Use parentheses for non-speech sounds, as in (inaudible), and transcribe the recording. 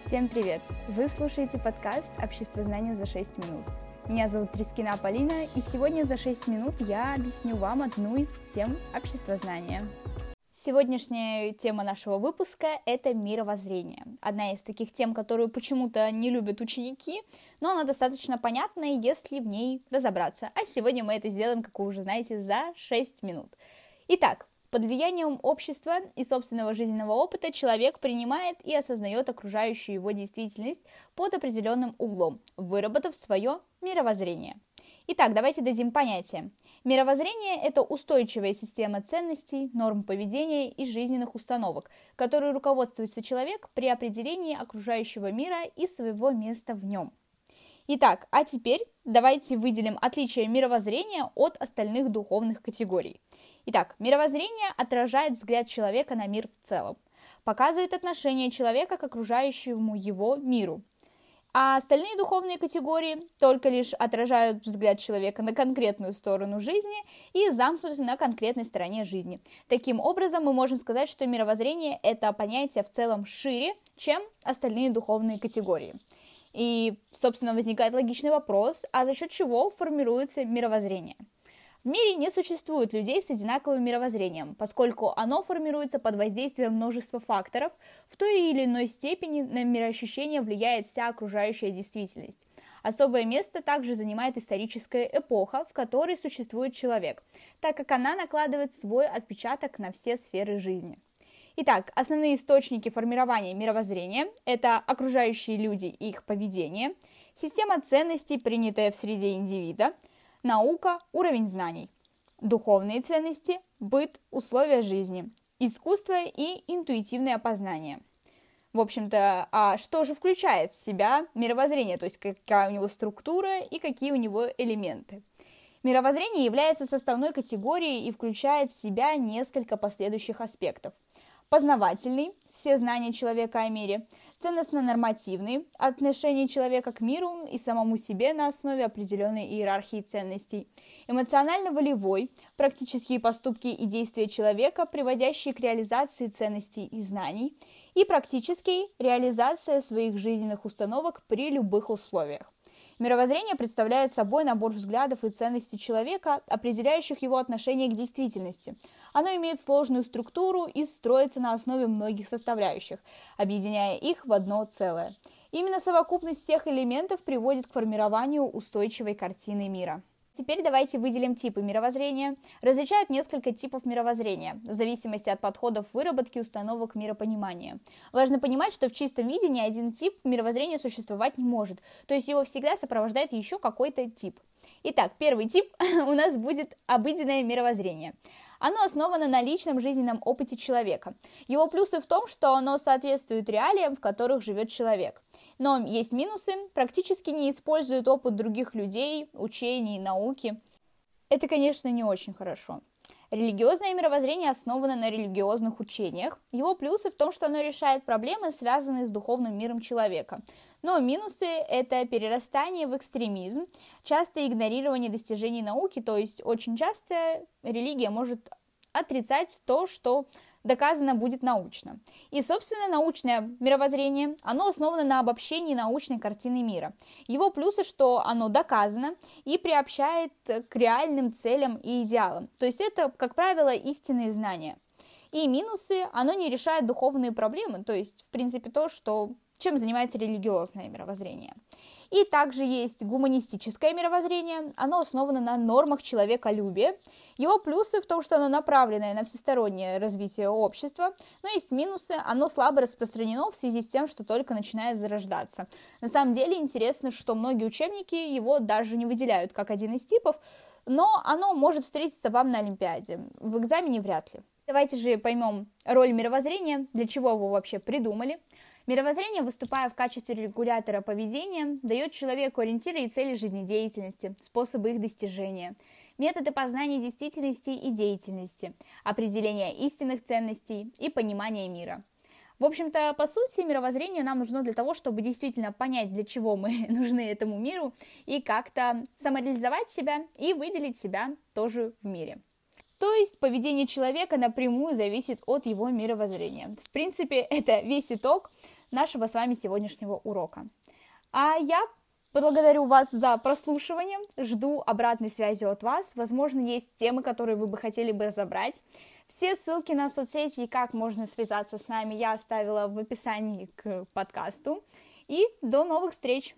Всем привет! Вы слушаете подкаст «Общество знания за 6 минут». Меня зовут Трискина Полина, и сегодня за 6 минут я объясню вам одну из тем общества знания. Сегодняшняя тема нашего выпуска – это мировоззрение. Одна из таких тем, которую почему-то не любят ученики, но она достаточно понятная, если в ней разобраться. А сегодня мы это сделаем, как вы уже знаете, за 6 минут. Итак, под влиянием общества и собственного жизненного опыта человек принимает и осознает окружающую его действительность под определенным углом, выработав свое мировоззрение. Итак, давайте дадим понятие. Мировоззрение – это устойчивая система ценностей, норм поведения и жизненных установок, которой руководствуется человек при определении окружающего мира и своего места в нем. Итак, а теперь давайте выделим отличие мировоззрения от остальных духовных категорий. Итак, мировоззрение отражает взгляд человека на мир в целом, показывает отношение человека к окружающему его миру. А остальные духовные категории только лишь отражают взгляд человека на конкретную сторону жизни и замкнуты на конкретной стороне жизни. Таким образом, мы можем сказать, что мировоззрение – это понятие в целом шире, чем остальные духовные категории. И, собственно, возникает логичный вопрос, а за счет чего формируется мировоззрение – в мире не существует людей с одинаковым мировоззрением, поскольку оно формируется под воздействием множества факторов, в той или иной степени на мироощущение влияет вся окружающая действительность. Особое место также занимает историческая эпоха, в которой существует человек, так как она накладывает свой отпечаток на все сферы жизни. Итак, основные источники формирования мировоззрения – это окружающие люди и их поведение, система ценностей, принятая в среде индивида – наука, уровень знаний, духовные ценности, быт, условия жизни, искусство и интуитивное познание. В общем-то, а что же включает в себя мировоззрение, то есть какая у него структура и какие у него элементы? Мировоззрение является составной категорией и включает в себя несколько последующих аспектов. Познавательный – все знания человека о мире, ценностно-нормативный – отношение человека к миру и самому себе на основе определенной иерархии ценностей, эмоционально-волевой – практические поступки и действия человека, приводящие к реализации ценностей и знаний, и практический – реализация своих жизненных установок при любых условиях. Мировоззрение представляет собой набор взглядов и ценностей человека, определяющих его отношение к действительности. Оно имеет сложную структуру и строится на основе многих составляющих, объединяя их в одно целое. Именно совокупность всех элементов приводит к формированию устойчивой картины мира. Теперь давайте выделим типы мировоззрения. Различают несколько типов мировоззрения, в зависимости от подходов выработки установок миропонимания. Важно понимать, что в чистом виде ни один тип мировоззрения существовать не может, то есть его всегда сопровождает еще какой-то тип. Итак, первый тип (laughs) у нас будет обыденное мировоззрение. Оно основано на личном жизненном опыте человека. Его плюсы в том, что оно соответствует реалиям, в которых живет человек. Но есть минусы, практически не используют опыт других людей, учений, науки. Это, конечно, не очень хорошо. Религиозное мировоззрение основано на религиозных учениях. Его плюсы в том, что оно решает проблемы, связанные с духовным миром человека. Но минусы – это перерастание в экстремизм, частое игнорирование достижений науки, то есть очень часто религия может отрицать то, что доказано будет научно. И, собственно, научное мировоззрение, оно основано на обобщении научной картины мира. Его плюсы, что оно доказано и приобщает к реальным целям и идеалам. То есть это, как правило, истинные знания. И минусы, оно не решает духовные проблемы, то есть, в принципе, то, что чем занимается религиозное мировоззрение. И также есть гуманистическое мировоззрение. Оно основано на нормах человеколюбия. Его плюсы в том, что оно направленное на всестороннее развитие общества, но есть минусы. Оно слабо распространено в связи с тем, что только начинает зарождаться. На самом деле интересно, что многие учебники его даже не выделяют как один из типов, но оно может встретиться вам на Олимпиаде. В экзамене вряд ли. Давайте же поймем роль мировоззрения, для чего его вообще придумали. Мировоззрение, выступая в качестве регулятора поведения, дает человеку ориентиры и цели жизнедеятельности, способы их достижения, методы познания действительности и деятельности, определения истинных ценностей и понимания мира. В общем-то, по сути, мировоззрение нам нужно для того, чтобы действительно понять, для чего мы (laughs) нужны этому миру, и как-то самореализовать себя и выделить себя тоже в мире. То есть поведение человека напрямую зависит от его мировоззрения. В принципе, (laughs) это весь итог нашего с вами сегодняшнего урока. А я благодарю вас за прослушивание, жду обратной связи от вас. Возможно, есть темы, которые вы бы хотели бы разобрать. Все ссылки на соцсети и как можно связаться с нами я оставила в описании к подкасту. И до новых встреч!